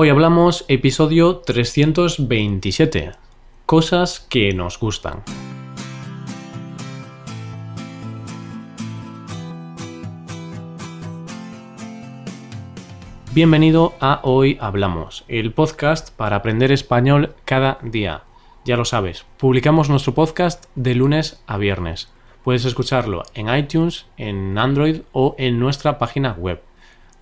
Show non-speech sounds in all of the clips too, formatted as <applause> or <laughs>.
Hoy hablamos episodio 327. Cosas que nos gustan. Bienvenido a Hoy Hablamos, el podcast para aprender español cada día. Ya lo sabes, publicamos nuestro podcast de lunes a viernes. Puedes escucharlo en iTunes, en Android o en nuestra página web.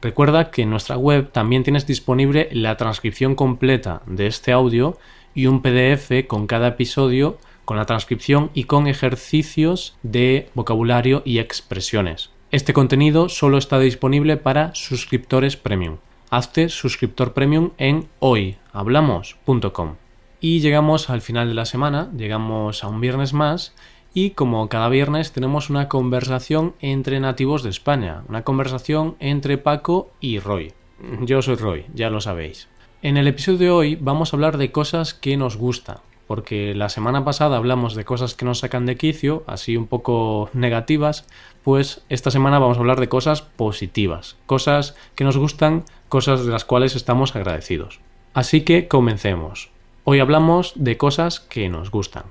Recuerda que en nuestra web también tienes disponible la transcripción completa de este audio y un PDF con cada episodio, con la transcripción y con ejercicios de vocabulario y expresiones. Este contenido solo está disponible para suscriptores premium. Hazte suscriptor premium en hoyhablamos.com. Y llegamos al final de la semana, llegamos a un viernes más y como cada viernes tenemos una conversación entre nativos de España, una conversación entre Paco y Roy. Yo soy Roy, ya lo sabéis. En el episodio de hoy vamos a hablar de cosas que nos gustan, porque la semana pasada hablamos de cosas que nos sacan de quicio, así un poco negativas, pues esta semana vamos a hablar de cosas positivas, cosas que nos gustan, cosas de las cuales estamos agradecidos. Así que comencemos. Hoy hablamos de cosas que nos gustan.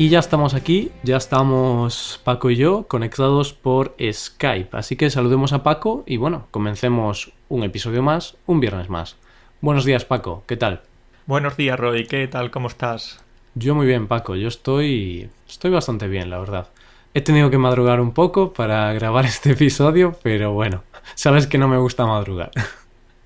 Y ya estamos aquí, ya estamos Paco y yo conectados por Skype. Así que saludemos a Paco y bueno, comencemos un episodio más, un viernes más. Buenos días Paco, ¿qué tal? Buenos días Roy, ¿qué tal? ¿Cómo estás? Yo muy bien Paco, yo estoy estoy bastante bien, la verdad. He tenido que madrugar un poco para grabar <laughs> este episodio, pero bueno, sabes que no me gusta madrugar.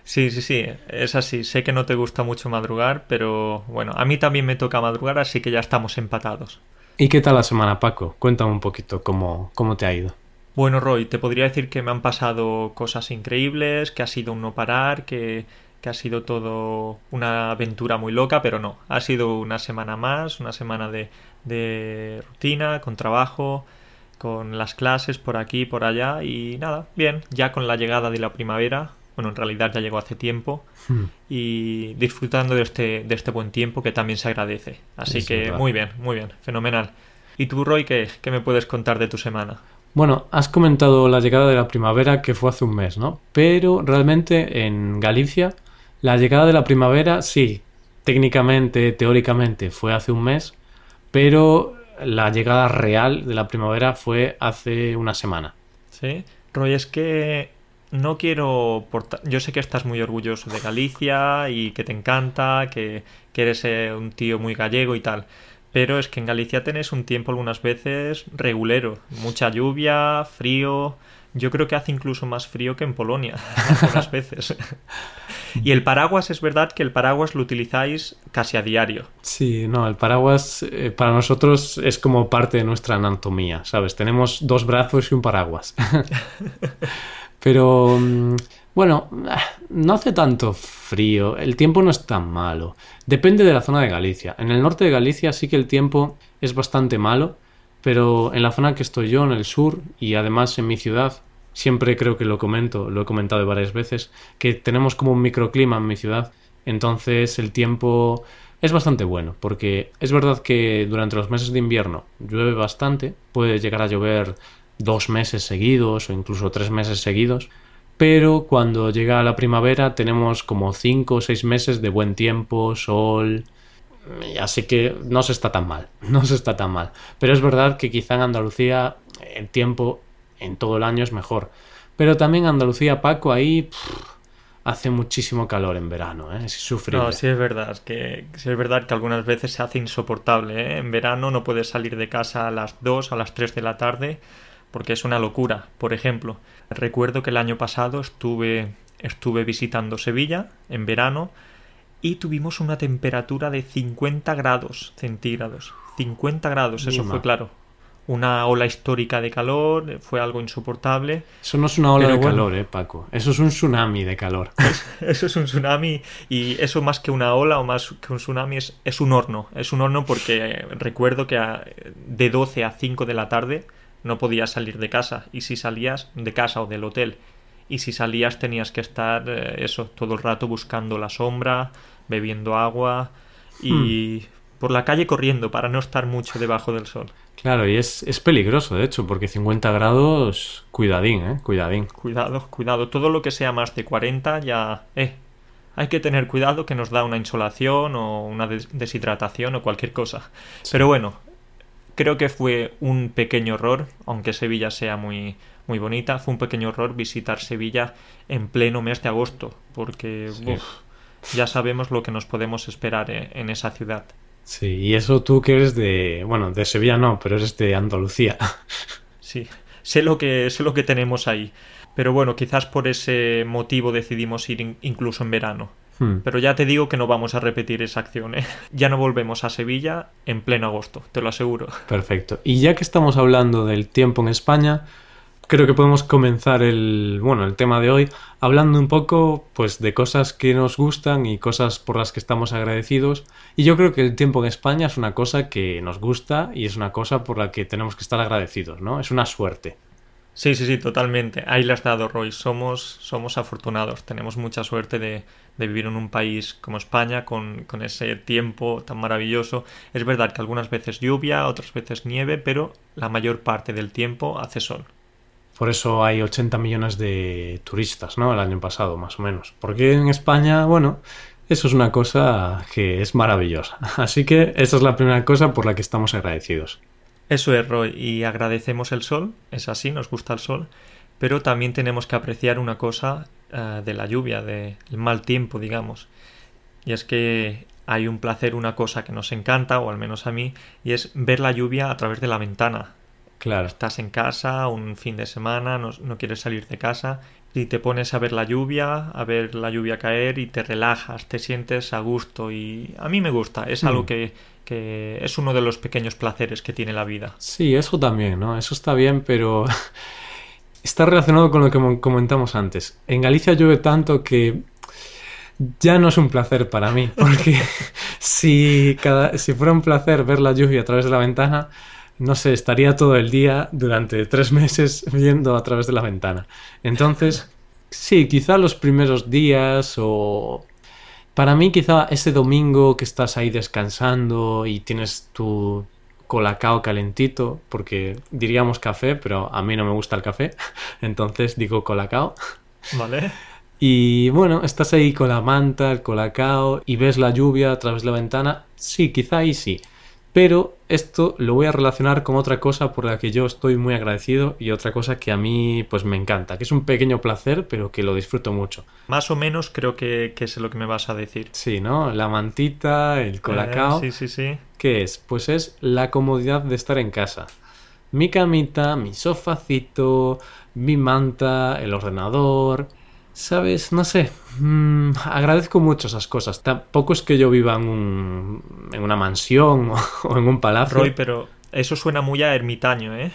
Sí, sí, sí, es así. Sé que no te gusta mucho madrugar, pero bueno, a mí también me toca madrugar, así que ya estamos empatados. ¿Y qué tal la semana, Paco? Cuéntame un poquito cómo, cómo te ha ido. Bueno, Roy, te podría decir que me han pasado cosas increíbles, que ha sido un no parar, que, que ha sido todo una aventura muy loca, pero no. Ha sido una semana más, una semana de, de rutina, con trabajo, con las clases por aquí y por allá, y nada, bien, ya con la llegada de la primavera, bueno, en realidad ya llegó hace tiempo, Hmm. y disfrutando de este, de este buen tiempo que también se agradece. Así Es que verdad. muy bien, muy bien, fenomenal. ¿Y tú, Roy, qué, qué me puedes contar de tu semana? Bueno, has comentado la llegada de la primavera que fue hace un mes, ¿no? Pero realmente en Galicia la llegada de la primavera sí, técnicamente, teóricamente fue hace un mes, pero la llegada real de la primavera fue hace una semana. ¿Sí? Roy, es que no quiero... porta- Yo sé que estás muy orgulloso de Galicia y que te encanta, que, que eres eh, un tío muy gallego y tal. Pero es que en Galicia tenés un tiempo algunas veces regulero. Mucha lluvia, frío... Yo creo que hace incluso más frío que en Polonia, <laughs> algunas veces. Y el paraguas, es verdad que el paraguas lo utilizáis casi a diario. Sí, no, el paraguas eh, para nosotros es como parte de nuestra anatomía, ¿sabes? Tenemos dos brazos y un paraguas. <laughs> Pero mm, bueno, ah, no hace tanto frío, el tiempo no es tan malo. Depende de la zona de Galicia. En el norte de Galicia sí que el tiempo es bastante malo, pero en la zona que estoy yo, en el sur, y además en mi ciudad, siempre creo que lo comento, lo he comentado varias veces, que tenemos como un microclima en mi ciudad. Entonces el tiempo es bastante bueno, porque es verdad que durante los meses de invierno llueve bastante, puede llegar a llover dos meses seguidos o incluso tres meses seguidos, pero cuando llega la primavera tenemos como cinco o seis meses de buen tiempo, sol, así que no se está tan mal, <laughs> no se está tan mal. Pero es verdad que quizá en Andalucía el tiempo en todo el año es mejor. Pero también Andalucía, Paco, ahí hace muchísimo calor en verano, ¿eh? es. No, sí es verdad, que sí es verdad que algunas veces se hace insoportable, ¿eh? En verano no puedes salir de casa a las 2, a las 3 de la tarde, porque es una locura. Por ejemplo, recuerdo que el año pasado estuve, estuve visitando Sevilla en verano y tuvimos una temperatura de 50 grados centígrados. 50 grados, eso Mima. fue claro. Una ola histórica de calor, fue algo insoportable. Eso no es una ola de bueno. calor, ¿eh, Paco? Eso es un tsunami de calor. <laughs> Eso es un tsunami y eso más que una ola o más que un tsunami es, es un horno. Es un horno porque eh, recuerdo que a- de 12 a 5 de la tarde no podías salir de casa y si salías de casa o del hotel y si salías tenías que estar eh, eso todo el rato buscando la sombra, bebiendo agua y por la calle corriendo para no estar mucho debajo del sol. Claro, y es, es peligroso, de hecho, porque 50 grados, cuidadín, ¿eh? Cuidadín. Cuidado, cuidado. Todo lo que sea más de 40 ya... Eh, hay que tener cuidado que nos da una insolación o una deshidratación o cualquier cosa. Pero bueno, creo que fue un pequeño error, aunque Sevilla sea muy, muy bonita, fue un pequeño error visitar Sevilla en pleno mes de agosto, porque ya sabemos lo que nos podemos esperar eh, en esa ciudad. Sí, y eso tú que eres de, bueno, de Sevilla no, pero eres de Andalucía. <laughs> Sí, sé lo que, sé lo que tenemos ahí. Pero bueno, quizás por ese motivo decidimos ir incluso en verano. Hmm. Pero ya te digo que no vamos a repetir esa acción, ¿eh? <laughs> Ya no volvemos a Sevilla en pleno agosto, te lo aseguro. <laughs> Perfecto. Y ya que estamos hablando del tiempo en España, creo que podemos comenzar el, bueno, el tema de hoy hablando un poco pues de cosas que nos gustan y cosas por las que estamos agradecidos. Y yo creo que el tiempo en España es una cosa que nos gusta y es una cosa por la que tenemos que estar agradecidos, ¿no? Es una suerte. Sí, sí, sí, totalmente. Ahí le has dado, Roy. Somos, somos afortunados. Tenemos mucha suerte de, vivir en un país como España con, ese tiempo tan maravilloso. Es verdad que algunas veces lluvia, otras veces nieve, pero la mayor parte del tiempo hace sol. Por eso hay 80 millones de turistas, ¿no? El año pasado, más o menos. Porque en España, bueno, eso es una cosa que es maravillosa. <laughs> Así que esa es la primera cosa por la que estamos agradecidos. Eso es, Roy, y agradecemos el sol, es así, nos gusta el sol, pero también tenemos que apreciar una cosa eh, de la lluvia, del mal tiempo, digamos. Y es que hay un placer, una cosa que nos encanta, o al menos a mí, y es ver la lluvia a través de la ventana. Claro. Estás en casa, un fin de semana, no, no quieres salir de casa, y te pones a ver la lluvia, a ver la lluvia caer y te relajas, te sientes a gusto y a mí me gusta, es algo mm. que, que, es uno de los pequeños placeres que tiene la vida. Sí, eso también, ¿no? Eso está bien, pero <laughs> está relacionado con lo que comentamos antes. En Galicia llueve tanto que ya no es un placer para mí, <laughs> porque si, fuera un placer ver la lluvia a través de la ventana, no sé, estaría todo el día durante tres meses <laughs> viendo a través de la ventana. Entonces, sí, quizá los primeros días o... Para mí quizá ese domingo que estás ahí descansando y tienes tu colacao calentito, porque diríamos café, pero a mí no me gusta el café, <laughs> entonces digo colacao. Vale. Y bueno, estás ahí con la manta, el colacao y ves la lluvia a través de la ventana, sí, quizá ahí sí. Pero esto lo voy a relacionar con otra cosa por la que yo estoy muy agradecido y otra cosa que a mí pues me encanta, que es un pequeño placer pero que lo disfruto mucho. Más o menos creo que, que es lo que me vas a decir. Sí, ¿no? La mantita, el colacao. Eh, sí, sí, sí. ¿Qué es? Pues es la comodidad de estar en casa. Mi camita, mi sofacito, mi manta, el ordenador, ¿Sabes? No sé. Mm, agradezco mucho esas cosas. Tampoco es que yo viva en, un, en una mansión <laughs> o, en un palacio. Roy, pero eso suena muy a ermitaño, ¿eh?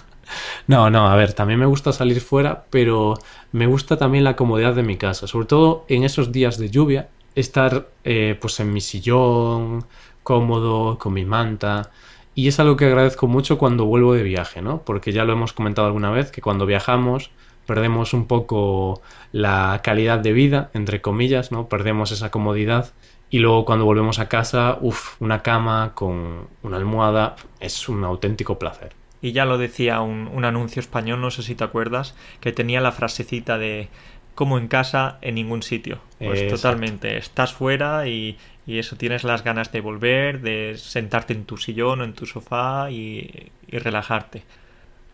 <laughs> no, no, a ver, también me gusta salir fuera, pero me gusta también la comodidad de mi casa. Sobre todo en esos días de lluvia, estar eh, pues en mi sillón, cómodo, con mi manta. Y es algo que agradezco mucho cuando vuelvo de viaje, ¿no? Porque ya lo hemos comentado alguna vez, que cuando viajamos perdemos un poco la calidad de vida, entre comillas, ¿no? Perdemos esa comodidad y luego cuando volvemos a casa, uff, una cama con una almohada es un auténtico placer. Y ya lo decía un, anuncio español, no sé si te acuerdas, que tenía la frasecita de como en casa, en ningún sitio. Pues totalmente, estás fuera y, y, eso, tienes las ganas de volver, de sentarte en tu sillón o en tu sofá y, y relajarte.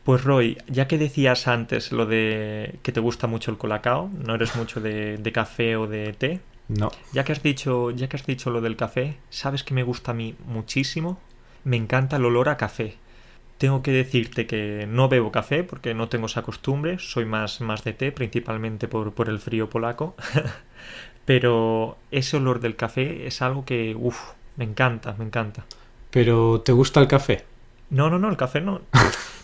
Pues Roy, ya que decías antes lo de que te gusta mucho el colacao, no eres mucho de, café o de té. No. Ya que has dicho, ya que has dicho lo del café, ¿sabes que me gusta a mí muchísimo? Me encanta el olor a café. Tengo que decirte que no bebo café porque no tengo esa costumbre, soy más, más de té, principalmente por, por el frío polaco. <laughs> Pero ese olor del café es algo que, uff, me encanta, me encanta. ¿Pero te gusta el café? No, no, no, el café no.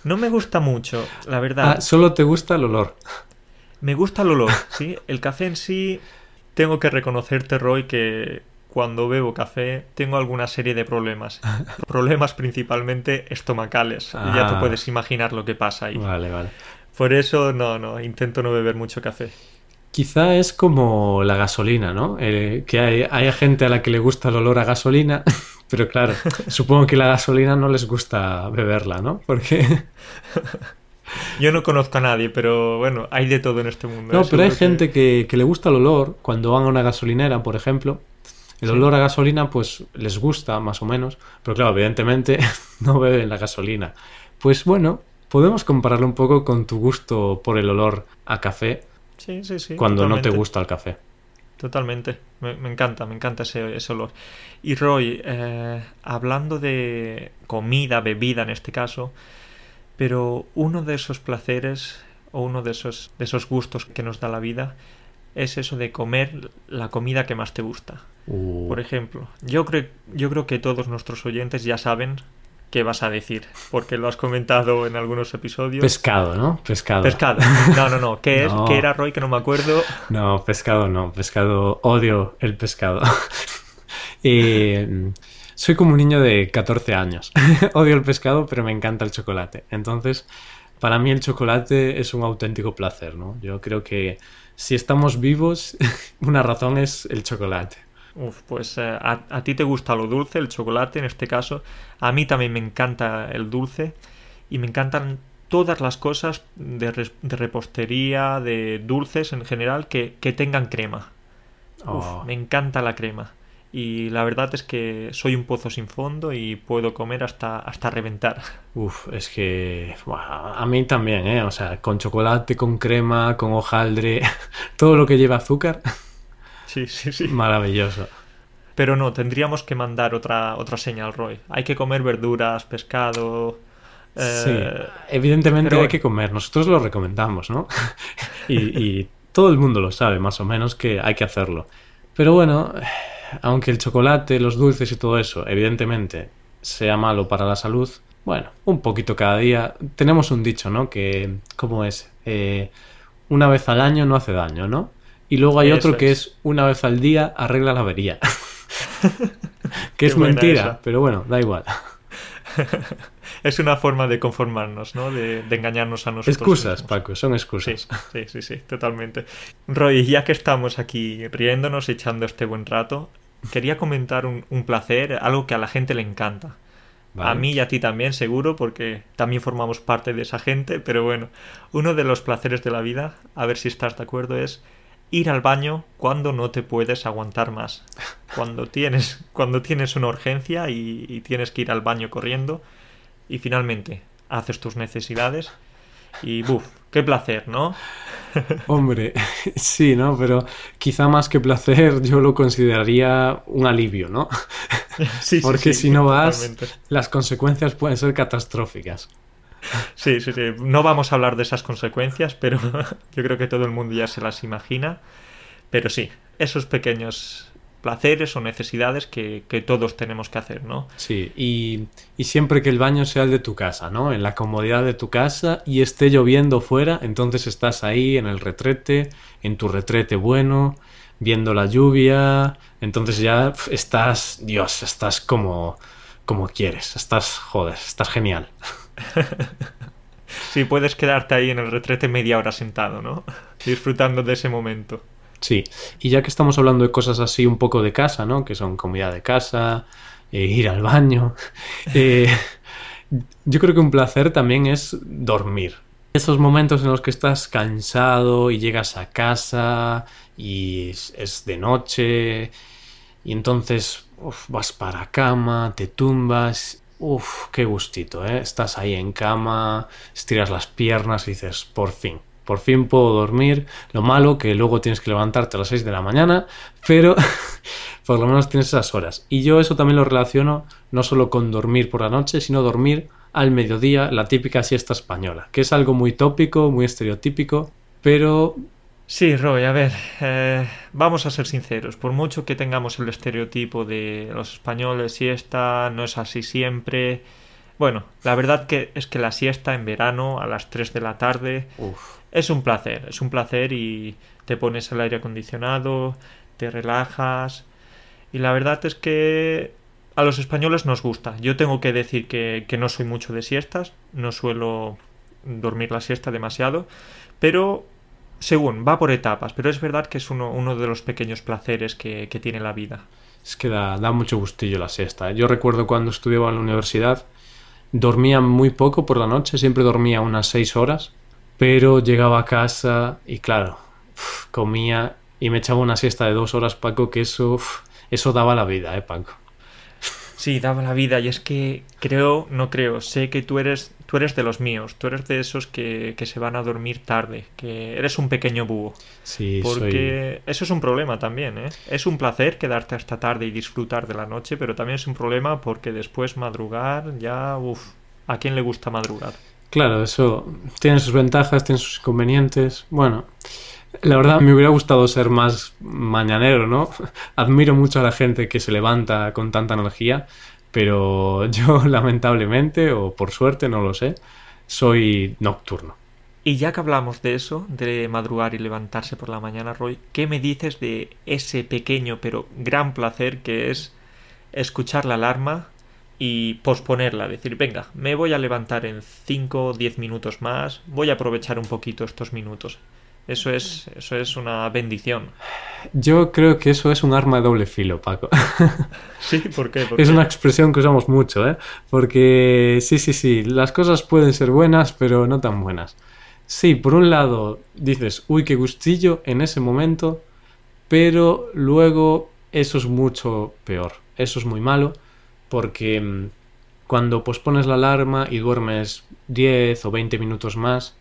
No me gusta mucho, la verdad. Ah, solo te gusta el olor. Me gusta el olor, sí. El café en sí, tengo que reconocerte, Roy, que cuando bebo café tengo alguna serie de problemas. <laughs> problemas principalmente estomacales. Y ya te ah. puedes imaginar lo que pasa ahí. Vale, vale. Por eso, no, no, intento no beber mucho café. Quizá es como la gasolina, ¿no? Eh, que hay, hay gente a la que le gusta el olor a gasolina <laughs> Pero claro, supongo que la gasolina no les gusta beberla, ¿no? Porque... <laughs> Yo no conozco a nadie, pero bueno, hay de todo en este mundo. No, ¿eh? pero hay que- gente que, que le gusta el olor cuando van a una gasolinera, por ejemplo. El Sí. olor a gasolina, pues les gusta más o menos, pero claro, evidentemente <laughs> no beben la gasolina. Pues bueno, podemos compararlo un poco con tu gusto por el olor a café Sí, sí, sí. cuando no te gusta el café. Totalmente, me, me encanta, me encanta ese, ese olor. Y Roy, eh, hablando de comida, bebida en este caso, pero uno de esos placeres o uno de esos, de esos gustos que nos da la vida es eso de comer la comida que más te gusta. Uh, Por ejemplo, yo creo, yo creo que todos nuestros oyentes ya saben qué vas a decir, porque lo has comentado en algunos episodios. pescado, ¿no? Pescado. Pescado. No, no, no. ¿Qué es? ¿Qué era Roy? Que no me acuerdo. No, pescado no, pescado, odio el pescado. <laughs> Eh, soy como un niño de 14 años. <laughs> odio el pescado, pero me encanta el chocolate. Entonces, para mí el chocolate es un auténtico placer, ¿no? Yo creo que si estamos vivos, <laughs> una razón es el chocolate. Uf, pues eh, a, a ti te gusta lo dulce, el chocolate en este caso. A mí también me encanta el dulce y me encantan todas las cosas de, res- de repostería, de dulces en general que, que tengan crema. Uf, Oh. me encanta la crema. Y la verdad es que soy un pozo sin fondo y puedo comer hasta, hasta reventar. <laughs> Uf, es que a mí también, ¿eh? O sea, con chocolate, con crema, con hojaldre, <laughs> todo lo que lleva azúcar, <laughs> Sí, sí, sí. maravilloso. Pero no, tendríamos que mandar otra, otra señal, Roy. Hay que comer verduras, pescado. eh, Sí, evidentemente pero hay que comer. Nosotros lo recomendamos, ¿no? <laughs> y, y todo el mundo lo sabe, más o menos, que hay que hacerlo. Pero bueno, aunque el chocolate, los dulces y todo eso, evidentemente, sea malo para la salud, bueno, un poquito cada día. Tenemos un dicho, ¿no? Que, ¿cómo es? Eh, una vez al año no hace daño, ¿no? Y luego hay otro que es. una vez al día arregla la avería. <laughs> que es mentira, esa. pero bueno, da igual. <laughs> es una forma de conformarnos, ¿no? De, de engañarnos a nosotros. Excusas, mismos. Paco, son Sí, excusas. sí, sí, sí, totalmente. Roy, ya que estamos aquí riéndonos, echando este buen rato, quería comentar un, un placer, algo que a la gente le encanta. Vale. A mí y a ti también, seguro, porque también formamos parte de esa gente, pero bueno, uno de los placeres de la vida, a ver si estás de acuerdo, es ir al baño cuando no te puedes aguantar más. Cuando <laughs> tienes, cuando tienes una urgencia y, y tienes que ir al baño corriendo y finalmente haces tus necesidades y ¡buf! ¡Qué placer, ¿no? <laughs> Hombre, sí, ¿no? Pero quizá más que placer yo lo consideraría un alivio, ¿no? <laughs> Sí, sí, Porque sí, si no vas, totalmente. las consecuencias pueden ser catastróficas. Sí, sí, sí. No vamos a hablar de esas consecuencias, pero <laughs> yo creo que todo el mundo ya se las imagina. Pero sí, esos pequeños placeres o necesidades que, que todos tenemos que hacer, ¿no? Sí, y, y siempre que el baño sea el de tu casa, ¿no? En la comodidad de tu casa y esté lloviendo fuera, entonces estás ahí en el retrete, en tu retrete bueno, viendo la lluvia, entonces ya estás, Dios, estás como, como quieres, estás, joder, estás genial. <laughs> Sí, puedes quedarte ahí en el retrete media hora sentado, ¿no? Disfrutando de ese momento. Sí, y ya que estamos hablando de cosas así un poco de casa, ¿no? Que son comida de casa, eh, ir al baño. <laughs> eh, yo creo que un placer también es dormir. Esos momentos en los que estás cansado y llegas a casa y es, es de noche y entonces vas para cama, te tumbas. Uf, qué gustito, ¿eh? Estás ahí en cama, estiras las piernas y dices, por fin, por fin puedo dormir. Lo malo que luego tienes que levantarte a las 6 de la mañana, pero <laughs> por lo menos tienes esas horas. Y yo eso también lo relaciono no solo con dormir por la noche, sino dormir al mediodía, la típica siesta española, que es algo muy tópico, muy estereotípico, pero Sí, Roy, a ver, eh, vamos a ser sinceros. Por mucho que tengamos el estereotipo de los españoles siesta, no es así siempre. Bueno, la verdad que es que la siesta en verano a las 3 de la tarde uf, es un placer, es un placer y te pones el aire acondicionado, te relajas y la verdad es que a los españoles nos gusta. Yo tengo que decir que, que no soy mucho de siestas, no suelo dormir la siesta demasiado, pero según, va por etapas, pero es verdad que es uno, uno de los pequeños placeres que, que tiene la vida. Es que da, da mucho gustillo la siesta. ¿eh? Yo recuerdo cuando estudiaba en la universidad, dormía muy poco por la noche, siempre dormía unas seis horas, pero llegaba a casa y claro, uf, comía y me echaba una siesta de dos horas, Paco, que eso, uf, eso daba la vida, ¿eh, Paco? Sí, daba la vida. Y es que creo, no creo, sé que tú eres, tú eres de los míos. Tú eres de esos que, que se van a dormir tarde. Que eres un pequeño búho. Sí, Porque eso es un problema también, ¿eh? Es un placer quedarte hasta tarde y disfrutar de la noche, pero también es un problema porque después madrugar ya, uff, ¿a quién le gusta madrugar? Claro, eso tiene sus ventajas, tiene sus inconvenientes. Bueno, la verdad me hubiera gustado ser más mañanero, ¿no? <laughs> Admiro mucho a la gente que se levanta con tanta energía, pero <laughs> yo lamentablemente, o por suerte, no lo sé, soy nocturno. Y ya que hablamos de eso, de madrugar y levantarse por la mañana, Roy, ¿qué me dices de ese pequeño pero gran placer que es escuchar la alarma y posponerla? Decir, venga, me voy a levantar en 5 o 10 minutos más, voy a aprovechar un poquito estos minutos. Eso es, eso es una bendición. Yo creo que eso es un arma de doble filo, Paco. <laughs> Sí, ¿por qué? ¿Por Es qué? una expresión que usamos mucho, ¿eh? Porque sí, sí, sí, las cosas pueden ser buenas, pero no tan buenas. Sí, por un lado dices, uy, qué gustillo en ese momento, pero luego eso es mucho peor. Eso es muy malo, porque mm, cuando pospones la alarma y duermes 10 o 20 minutos más,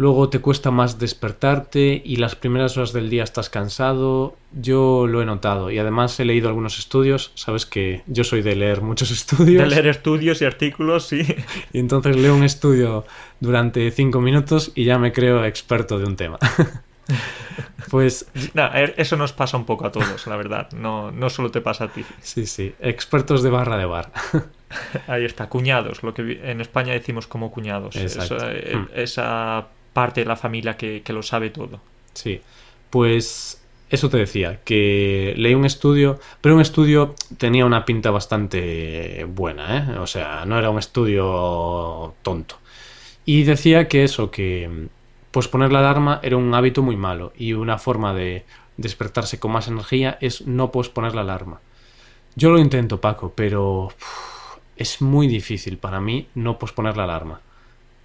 luego te cuesta más despertarte y las primeras horas del día estás cansado. Yo lo he notado y además he leído algunos estudios. Sabes que yo soy de leer muchos <laughs> estudios. De leer estudios y artículos, sí. Y entonces leo un estudio durante 5 minutos y ya me creo experto de un tema. <laughs> pues No, e- eso nos pasa un poco a todos, la verdad. No, no solo te pasa a ti. sí, sí, expertos de barra de bar. <laughs> Ahí está, cuñados, lo que en España decimos como cuñados. Exacto. Esa, eh, Hmm. esa parte de la familia que, que lo sabe todo. Sí, pues eso te decía, que leí un estudio, pero un estudio tenía una pinta bastante buena, ¿eh? O sea, no era un estudio tonto. Y decía que eso, que posponer la alarma era un hábito muy malo y una forma de despertarse con más energía es no posponer la alarma. Yo lo intento, Paco, pero es muy difícil para mí no posponer la alarma.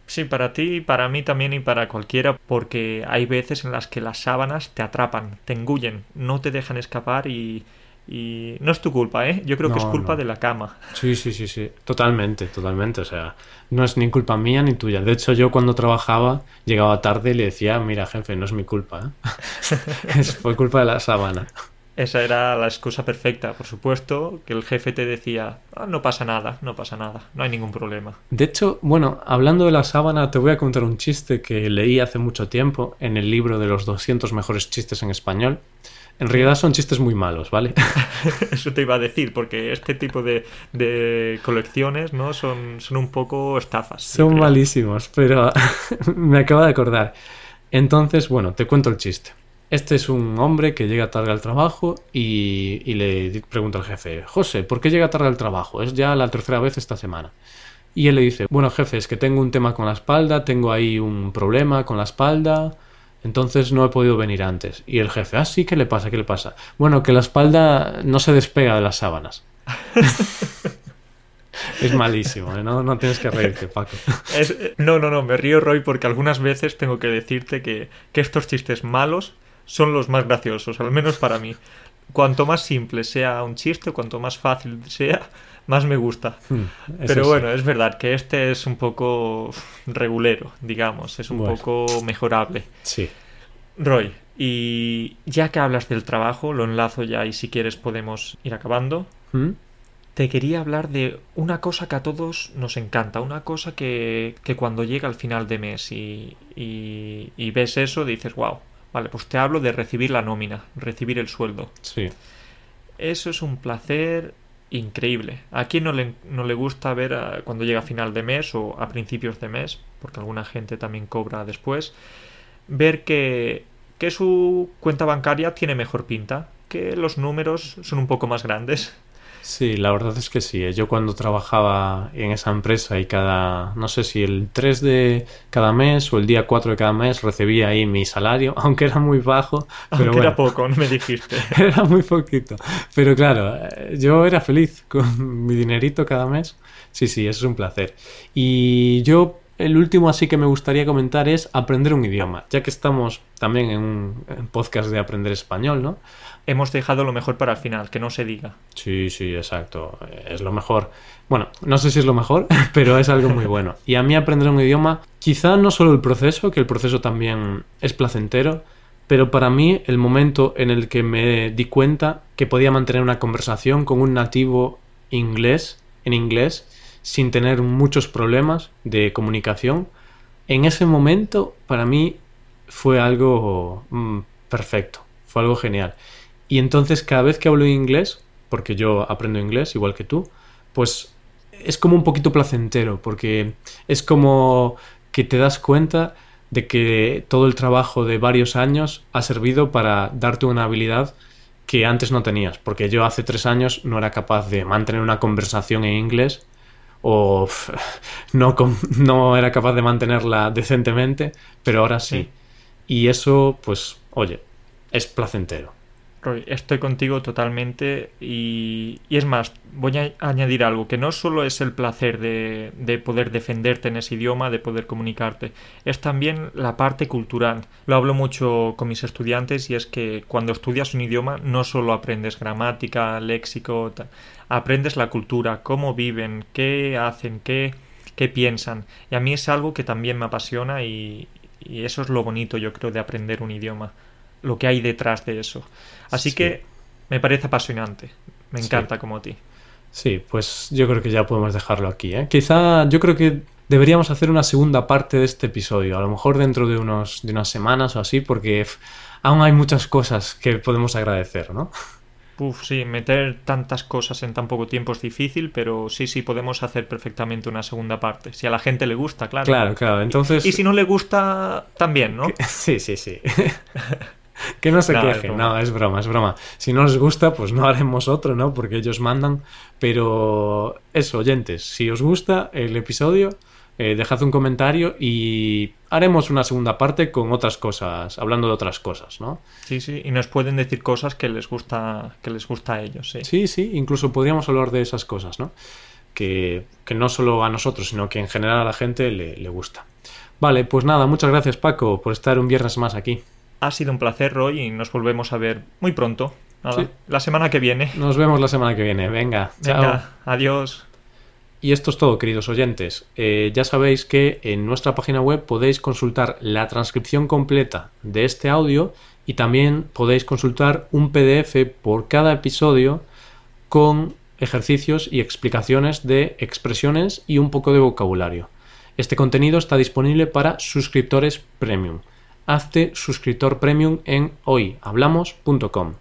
Sí, para ti, para mí también y para cualquiera, porque hay veces en las que las sábanas te atrapan, te engullen, no te dejan escapar y, y no es tu culpa, ¿eh? Yo creo que es culpa no. de la cama. Sí, sí, sí, sí. Totalmente, totalmente. O sea, no es ni culpa mía ni tuya. De hecho, yo cuando trabajaba llegaba tarde y le decía, mira, jefe, no es mi culpa. ¿eh?". <laughs> Es- Fue culpa de la sábana. Esa era la excusa perfecta, por supuesto, que el jefe te decía, "Ah, no pasa nada, no pasa nada, no hay ningún problema. De hecho, bueno, hablando de la sábana, te voy a contar un chiste que leí hace mucho tiempo en el libro de los 200 mejores chistes en español. En realidad son chistes muy malos, ¿vale? <laughs> <laughs> Eso te iba a decir, porque este tipo de, de colecciones no son, son un poco estafas. Son malísimos, pero <laughs> me acabo de acordar. Entonces, bueno, te cuento el chiste. Este es un hombre que llega tarde al trabajo y, y le pregunta al jefe, José, ¿por qué llega tarde al trabajo? Es ya la tercera vez esta semana. Y él le dice, bueno, jefe, es que tengo un tema con la espalda, tengo ahí un problema con la espalda, entonces no he podido venir antes. Y el jefe, ah, sí, ¿qué le pasa? ¿Qué le pasa? Bueno, que la espalda no se despega de las sábanas. <laughs> es malísimo, ¿eh? no, no tienes que reírte, Paco. Es- eh, no, no, no, me río, Roy, porque algunas veces tengo que decirte que, que estos chistes malos son los más graciosos, al menos para mí. Cuanto más simple sea un chiste, cuanto más fácil sea, más me gusta. Hmm, Pero bueno, es verdad que este es un poco regulero, digamos, es un Bueno. poco mejorable. Sí. Roy, y ya que hablas del trabajo, lo enlazo ya y si quieres podemos ir acabando. ¿Mm? Te quería hablar de una cosa que a todos nos encanta, una cosa que, que cuando llega al final de mes y, y- y ves eso dices, wow, vale, pues te hablo de recibir la nómina, recibir el sueldo. Sí. Eso es un placer increíble. ¿A quién no le, no le gusta ver a- cuando llega a final de mes o a principios de mes, porque alguna gente también cobra después, ver que, que su cuenta bancaria tiene mejor pinta, que los números son un poco más grandes? Sí, la verdad es que sí. ¿eh? Yo cuando trabajaba en esa empresa y cada, no sé si el 3 de cada mes o el día 4 de cada mes recibía ahí mi salario, <laughs> aunque era muy bajo. Pero aunque era poco, no me dijiste. <laughs> era muy poquito. Pero claro, eh, yo era feliz con mi dinerito cada mes. Sí, sí, eso es un placer. Y yo el último así que me gustaría comentar es aprender un idioma, ya que estamos también en un podcast de aprender español, ¿no? Hemos dejado lo mejor para el final, que no se diga. Sí, sí, exacto. Es lo mejor. Bueno, no sé si es lo mejor, <laughs> pero es algo muy bueno. Y a mí aprender un idioma, quizá no solo el proceso, que el proceso también es placentero, pero para mí el momento en el que me di cuenta que podía mantener una conversación con un nativo inglés, en inglés, sin tener muchos problemas de comunicación, en ese momento para mí fue algo mm, perfecto, fue algo genial. Y entonces cada vez que hablo inglés, porque yo aprendo inglés igual que tú, pues es como un poquito placentero, porque es como que te das cuenta de que todo el trabajo de varios años ha servido para darte una habilidad que antes no tenías, porque yo hace tres años no era capaz de mantener una conversación en inglés o no, no era capaz de mantenerla decentemente, pero ahora sí. Y eso, pues, oye, es placentero. Roy, estoy contigo totalmente y, es más, voy a añadir algo, que no solo es el placer de, de, poder defenderte en ese idioma, de poder comunicarte, es también la parte cultural. Lo hablo mucho con mis estudiantes y es que cuando estudias un idioma no solo aprendes gramática, léxico, aprendes la cultura, cómo viven, qué hacen, qué, qué piensan. Y a mí es algo que también me apasiona y eso es lo bonito, yo creo, de aprender un idioma lo que hay detrás de eso. Así que me parece apasionante. Me encanta como a ti. Sí, pues yo creo que ya podemos dejarlo aquí. ¿eh? Quizá yo creo que deberíamos hacer una segunda parte de este episodio, a lo mejor dentro de, unos, de unas semanas o así, porque aún hay muchas cosas que podemos agradecer, ¿no? Uf, sí, meter tantas cosas en tan poco tiempo es difícil, pero sí, sí, podemos hacer perfectamente una segunda parte. Si a la gente le gusta, claro. Claro, claro. Entonces. Y, y si no le gusta, también, ¿no? <laughs> Sí, sí, sí. <laughs> <laughs> que no se quejen, no, es broma, es broma. Si no os gusta, pues no haremos otro, ¿no? Porque ellos mandan. Pero eso, oyentes, si os gusta el episodio, eh, dejad un comentario y haremos una segunda parte con otras cosas, hablando de otras cosas, ¿no? Sí, sí, y nos pueden decir cosas que les gusta, que les gusta a ellos, sí. Sí, sí, incluso podríamos hablar de esas cosas, ¿no? Que, que no solo a nosotros, sino que en general a la gente le, le gusta. Vale, pues nada, muchas gracias Paco por estar un viernes más aquí. Ha sido un placer, Roy, y nos volvemos a ver muy pronto. Nada, La semana que viene. Nos vemos la semana que viene. Venga, Venga chao. Adiós. Y esto es todo, queridos oyentes. Eh, ya sabéis que en nuestra página web podéis consultar la transcripción completa de este audio y también podéis consultar un PDF por cada episodio con ejercicios y explicaciones de expresiones y un poco de vocabulario. Este contenido está disponible para suscriptores premium hazte suscriptor premium en hoyhablamos.com.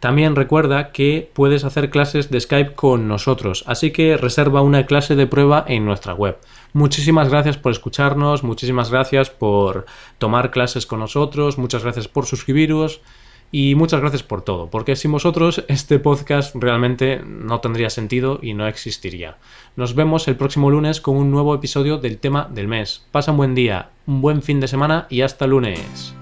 También recuerda que puedes hacer clases de Skype con nosotros, así que reserva una clase de prueba en nuestra web. Muchísimas gracias por escucharnos, muchísimas gracias por tomar clases con nosotros, muchas gracias por suscribiros y muchas gracias por todo, porque sin vosotros este podcast realmente no tendría sentido y no existiría. Nos vemos el próximo lunes con un nuevo episodio del tema del mes. Pasa un buen día, un buen fin de semana y hasta lunes.